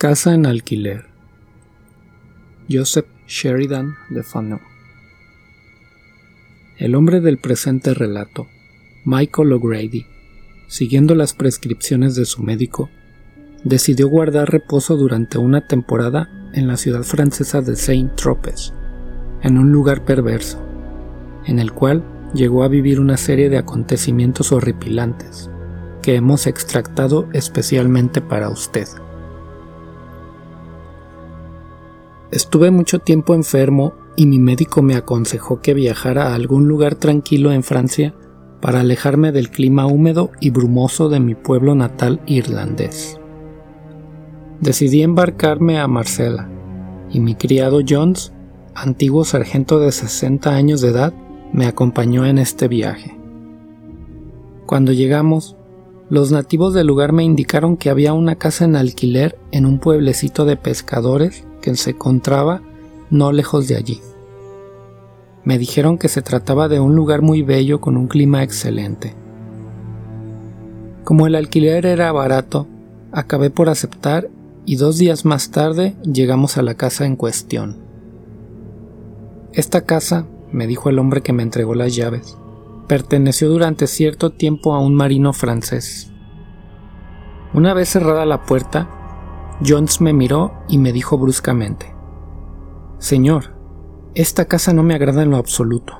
Casa en alquiler. Joseph Sheridan Le Fanu. El hombre del presente relato, Michael O'Grady, siguiendo las prescripciones de su médico, decidió guardar reposo durante una temporada en la ciudad francesa de Saint-Tropez, en un lugar perverso, en el cual llegó a vivir una serie de acontecimientos horripilantes que hemos extractado especialmente para usted. Estuve mucho tiempo enfermo y mi médico me aconsejó que viajara a algún lugar tranquilo en Francia para alejarme del clima húmedo y brumoso de mi pueblo natal irlandés. Decidí embarcarme a Marsella y mi criado Jones, antiguo sargento de 60 años de edad, me acompañó en este viaje. Cuando llegamos, los nativos del lugar me indicaron que había una casa en alquiler en un pueblecito de pescadores que se encontraba no lejos de allí. Me dijeron que se trataba de un lugar muy bello con un clima excelente. Como el alquiler era barato, acabé por aceptar y dos días más tarde llegamos a la casa en cuestión. Esta casa, me dijo el hombre que me entregó las llaves, perteneció durante cierto tiempo a un marino francés. Una vez cerrada la puerta, Jones me miró y me dijo bruscamente, Señor, esta casa no me agrada en lo absoluto.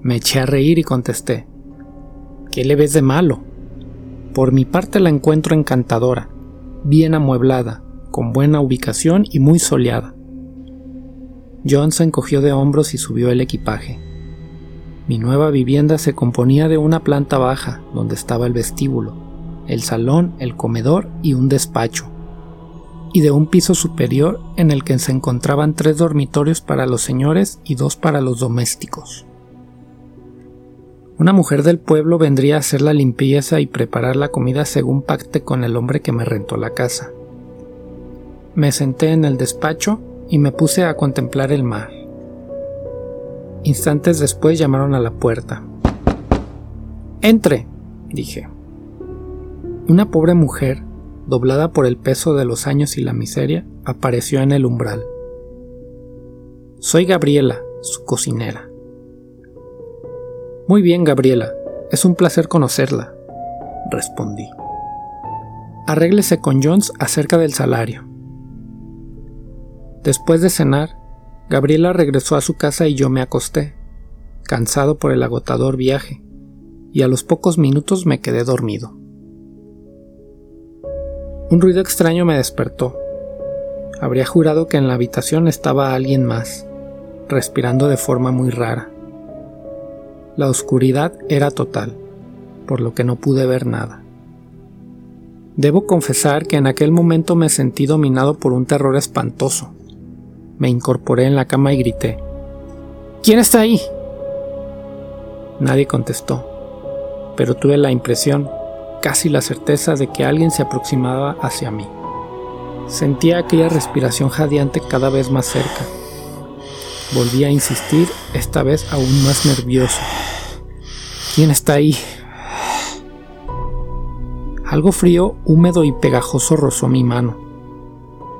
Me eché a reír y contesté, ¿qué le ves de malo? Por mi parte la encuentro encantadora, bien amueblada, con buena ubicación y muy soleada. Jones se encogió de hombros y subió el equipaje. Mi nueva vivienda se componía de una planta baja, donde estaba el vestíbulo, el salón, el comedor y un despacho, y de un piso superior en el que se encontraban tres dormitorios para los señores y dos para los domésticos. Una mujer del pueblo vendría a hacer la limpieza y preparar la comida según pacte con el hombre que me rentó la casa. Me senté en el despacho y me puse a contemplar el mar. Instantes después llamaron a la puerta. Entre, dije. Una pobre mujer doblada por el peso de los años y la miseria, apareció en el umbral. Soy Gabriela, su cocinera. Muy bien, Gabriela, es un placer conocerla, respondí. Arréglese con Jones acerca del salario. Después de cenar, Gabriela regresó a su casa y yo me acosté, cansado por el agotador viaje, y a los pocos minutos me quedé dormido. Un ruido extraño me despertó. Habría jurado que en la habitación estaba alguien más, respirando de forma muy rara. La oscuridad era total, por lo que no pude ver nada. Debo confesar que en aquel momento me sentí dominado por un terror espantoso. Me incorporé en la cama y grité, ¿Quién está ahí? Nadie contestó, pero tuve la impresión casi la certeza de que alguien se aproximaba hacia mí. Sentía aquella respiración jadeante cada vez más cerca. Volví a insistir, esta vez aún más nervioso. ¿Quién está ahí? Algo frío, húmedo y pegajoso rozó mi mano.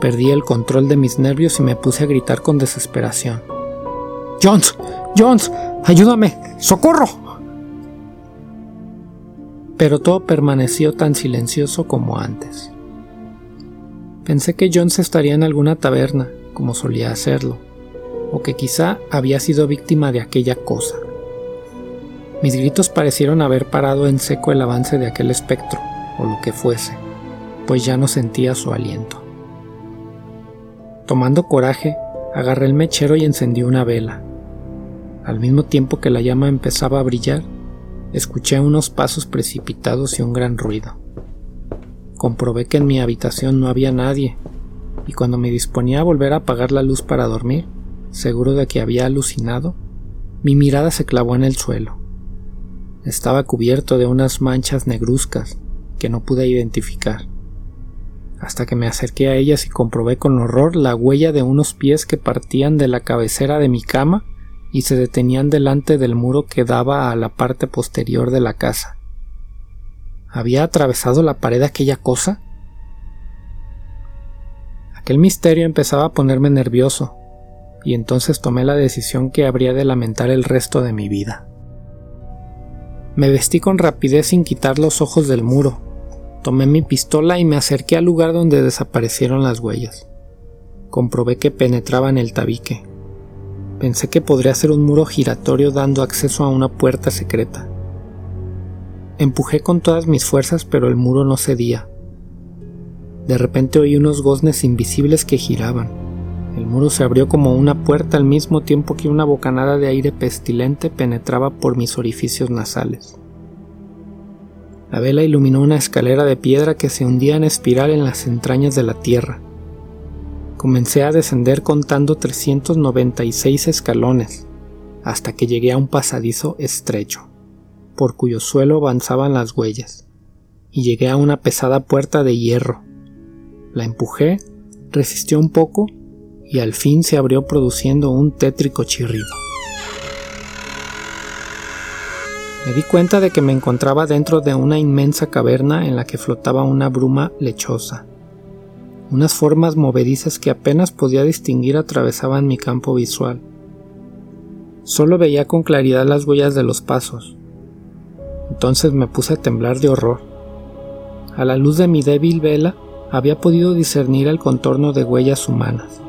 Perdí el control de mis nervios y me puse a gritar con desesperación. Jones, Jones, ayúdame, socorro pero todo permaneció tan silencioso como antes. Pensé que Jones estaría en alguna taberna, como solía hacerlo, o que quizá había sido víctima de aquella cosa. Mis gritos parecieron haber parado en seco el avance de aquel espectro, o lo que fuese, pues ya no sentía su aliento. Tomando coraje, agarré el mechero y encendí una vela. Al mismo tiempo que la llama empezaba a brillar, Escuché unos pasos precipitados y un gran ruido. Comprobé que en mi habitación no había nadie, y cuando me disponía a volver a apagar la luz para dormir, seguro de que había alucinado, mi mirada se clavó en el suelo. Estaba cubierto de unas manchas negruzcas que no pude identificar, hasta que me acerqué a ellas y comprobé con horror la huella de unos pies que partían de la cabecera de mi cama y se detenían delante del muro que daba a la parte posterior de la casa. ¿Había atravesado la pared aquella cosa? Aquel misterio empezaba a ponerme nervioso, y entonces tomé la decisión que habría de lamentar el resto de mi vida. Me vestí con rapidez sin quitar los ojos del muro, tomé mi pistola y me acerqué al lugar donde desaparecieron las huellas. Comprobé que penetraba en el tabique. Pensé que podría ser un muro giratorio dando acceso a una puerta secreta. Empujé con todas mis fuerzas pero el muro no cedía. De repente oí unos goznes invisibles que giraban. El muro se abrió como una puerta al mismo tiempo que una bocanada de aire pestilente penetraba por mis orificios nasales. La vela iluminó una escalera de piedra que se hundía en espiral en las entrañas de la tierra. Comencé a descender contando 396 escalones, hasta que llegué a un pasadizo estrecho, por cuyo suelo avanzaban las huellas, y llegué a una pesada puerta de hierro, la empujé, resistió un poco y al fin se abrió produciendo un tétrico chirrido. Me di cuenta de que me encontraba dentro de una inmensa caverna en la que flotaba una bruma lechosa. Unas formas movedizas que apenas podía distinguir atravesaban mi campo visual. Solo veía con claridad las huellas de los pasos. Entonces me puse a temblar de horror. A la luz de mi débil vela había podido discernir el contorno de huellas humanas,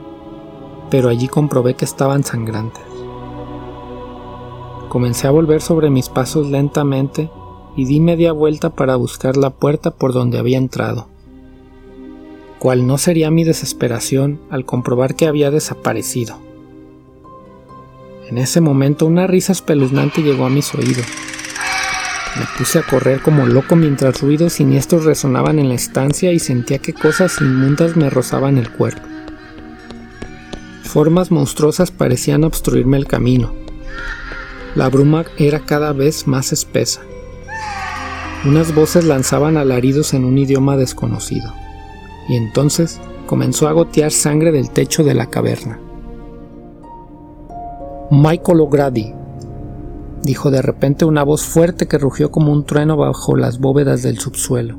pero allí comprobé que estaban sangrantes. Comencé a volver sobre mis pasos lentamente y di media vuelta para buscar la puerta por donde había entrado. Cuál no sería mi desesperación al comprobar que había desaparecido. En ese momento una risa espeluznante llegó a mis oídos. Me puse a correr como loco mientras ruidos siniestros resonaban en la estancia y sentía que cosas inmundas me rozaban el cuerpo. Formas monstruosas parecían obstruirme el camino. La bruma era cada vez más espesa. Unas voces lanzaban alaridos en un idioma desconocido, y entonces comenzó a gotear sangre del techo de la caverna. Michael O'Grady, dijo de repente una voz fuerte que rugió como un trueno bajo las bóvedas del subsuelo.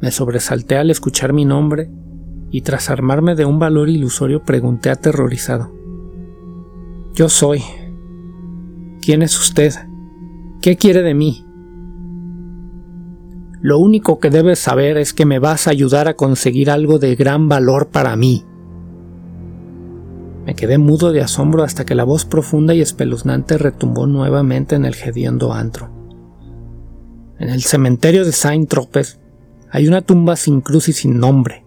Me sobresalté al escuchar mi nombre y tras armarme de un valor ilusorio pregunté aterrorizado. Yo soy. ¿Quién es usted? ¿Qué quiere de mí? Lo único que debes saber es que me vas a ayudar a conseguir algo de gran valor para mí, me quedé mudo de asombro hasta que la voz profunda y espeluznante retumbó nuevamente en el hediondo antro. En el cementerio de Saint Tropez hay una tumba sin cruz y sin nombre.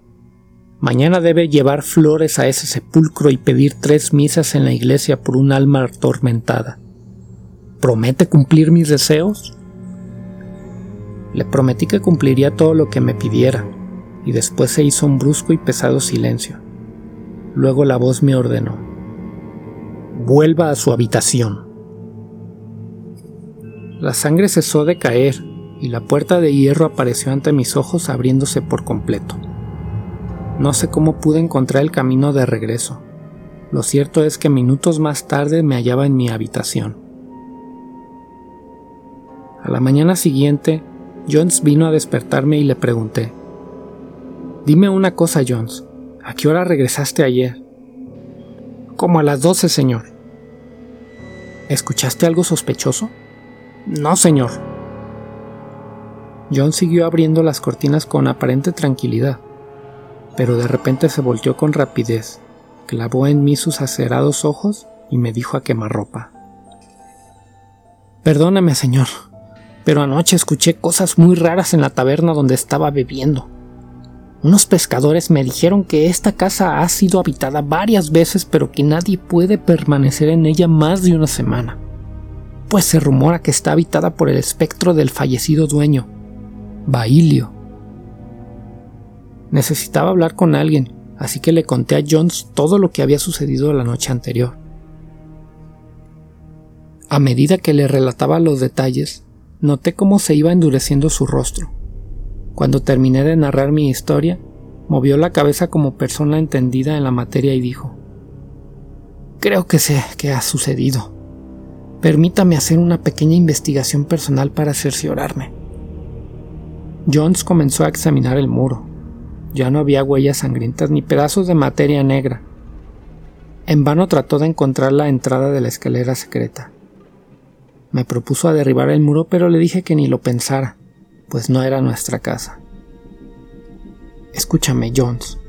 Mañana debe llevar flores a ese sepulcro y pedir tres misas en la iglesia por un alma atormentada. ¿Promete cumplir mis deseos? Le prometí que cumpliría todo lo que me pidiera, y después se hizo un brusco y pesado silencio. Luego la voz me ordenó, vuelva a su habitación. La sangre cesó de caer y la puerta de hierro apareció ante mis ojos abriéndose por completo. No sé cómo pude encontrar el camino de regreso. Lo cierto es que minutos más tarde me hallaba en mi habitación. A la mañana siguiente, Jones vino a despertarme y le pregunté, Dime una cosa, Jones, ¿A qué hora regresaste ayer? Como a las doce, señor. ¿Escuchaste algo sospechoso? No, señor. John siguió abriendo las cortinas con aparente tranquilidad, pero de repente se volteó con rapidez, clavó en mí sus acerados ojos y me dijo a quemarropa. Perdóname, señor, pero anoche escuché cosas muy raras en la taberna donde estaba bebiendo. Unos pescadores me dijeron que esta casa ha sido habitada varias veces pero que nadie puede permanecer en ella más de una semana, pues se rumora que está habitada por el espectro del fallecido dueño, Bailio. Necesitaba hablar con alguien, así que le conté a Jones todo lo que había sucedido la noche anterior. A medida que le relataba los detalles, noté cómo se iba endureciendo su rostro cuando terminé de narrar mi historia, movió la cabeza como persona entendida en la materia y dijo, Creo que sé qué ha sucedido. Permítame hacer una pequeña investigación personal para cerciorarme. Jones comenzó a examinar el muro. Ya no había huellas sangrientas ni pedazos de materia negra. En vano trató de encontrar la entrada de la escalera secreta. Me propuso a derribar el muro, pero le dije que ni lo pensara, pues no era nuestra casa. Escúchame, Jones.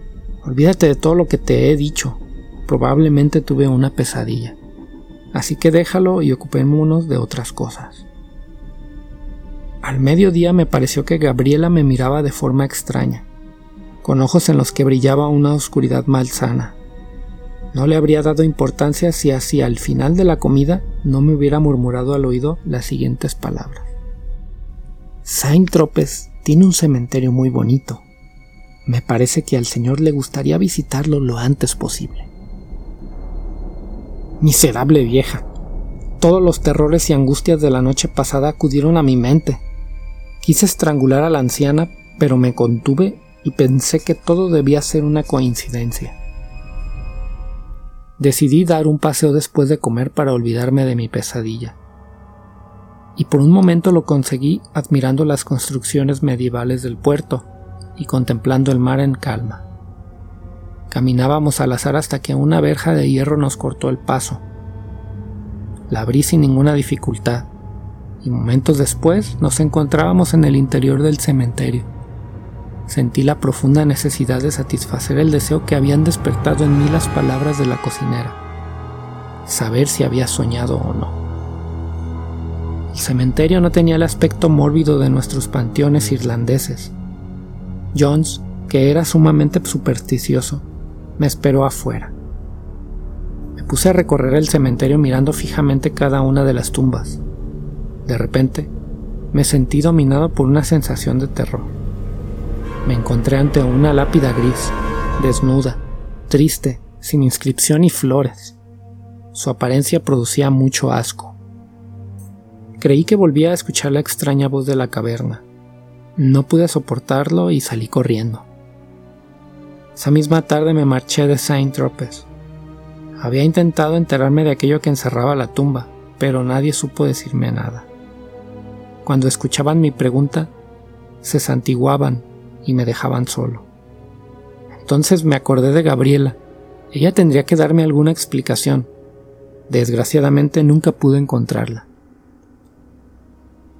Olvídate de todo lo que te he dicho. Probablemente tuve una pesadilla. Así que déjalo y ocupémonos de otras cosas. Al mediodía me pareció que Gabriela me miraba de forma extraña, con ojos en los que brillaba una oscuridad malsana. No le habría dado importancia si hacia el final de la comida no me hubiera murmurado al oído las siguientes palabras. Saint Tropez tiene un cementerio muy bonito. Me parece que al señor le gustaría visitarlo lo antes posible. Miserable vieja. Todos los terrores y angustias de la noche pasada acudieron a mi mente. Quise estrangular a la anciana, pero me contuve y pensé que todo debía ser una coincidencia. Decidí dar un paseo después de comer para olvidarme de mi pesadilla. Y por un momento lo conseguí admirando las construcciones medievales del puerto y contemplando el mar en calma. Caminábamos al azar hasta que una verja de hierro nos cortó el paso. La abrí sin ninguna dificultad, y momentos después nos encontrábamos en el interior del cementerio sentí la profunda necesidad de satisfacer el deseo que habían despertado en mí las palabras de la cocinera, saber si había soñado o no. El cementerio no tenía el aspecto mórbido de nuestros panteones irlandeses. Jones, que era sumamente supersticioso, me esperó afuera. Me puse a recorrer el cementerio mirando fijamente cada una de las tumbas. De repente, me sentí dominado por una sensación de terror me encontré ante una lápida gris, desnuda, triste, sin inscripción ni flores. Su apariencia producía mucho asco. Creí que volvía a escuchar la extraña voz de la caverna. No pude soportarlo y salí corriendo. Esa misma tarde me marché de Saint Tropez. Había intentado enterarme de aquello que encerraba la tumba, pero nadie supo decirme nada. Cuando escuchaban mi pregunta, se santiguaban y me dejaban solo. Entonces me acordé de Gabriela. Ella tendría que darme alguna explicación. Desgraciadamente nunca pude encontrarla.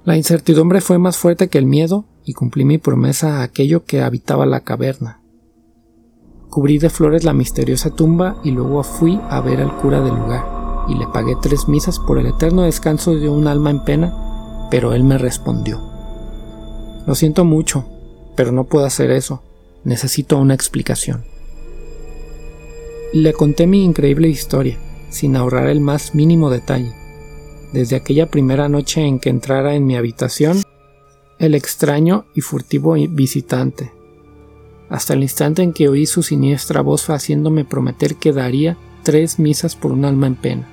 La incertidumbre fue más fuerte que el miedo y cumplí mi promesa a aquello que habitaba la caverna. Cubrí de flores la misteriosa tumba y luego fui a ver al cura del lugar y le pagué tres misas por el eterno descanso de un alma en pena, pero él me respondió. Lo siento mucho, pero no puedo hacer eso. Necesito una explicación. Le conté mi increíble historia, sin ahorrar el más mínimo detalle. Desde aquella primera noche en que entrara en mi habitación, el extraño y furtivo visitante, hasta el instante en que oí su siniestra voz haciéndome prometer que daría tres misas por un alma en pena.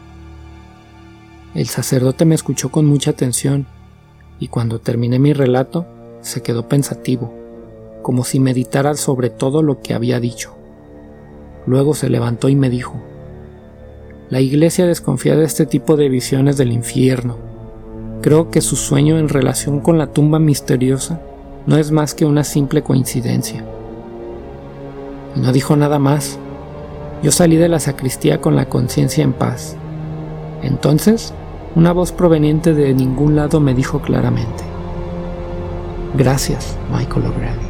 El sacerdote me escuchó con mucha atención y cuando terminé mi relato se quedó pensativo como si meditara sobre todo lo que había dicho. Luego se levantó y me dijo, La iglesia desconfía de este tipo de visiones del infierno. Creo que su sueño en relación con la tumba misteriosa no es más que una simple coincidencia. Y no dijo nada más. Yo salí de la sacristía con la conciencia en paz. Entonces, una voz proveniente de ningún lado me dijo claramente, Gracias, Michael O'Grady.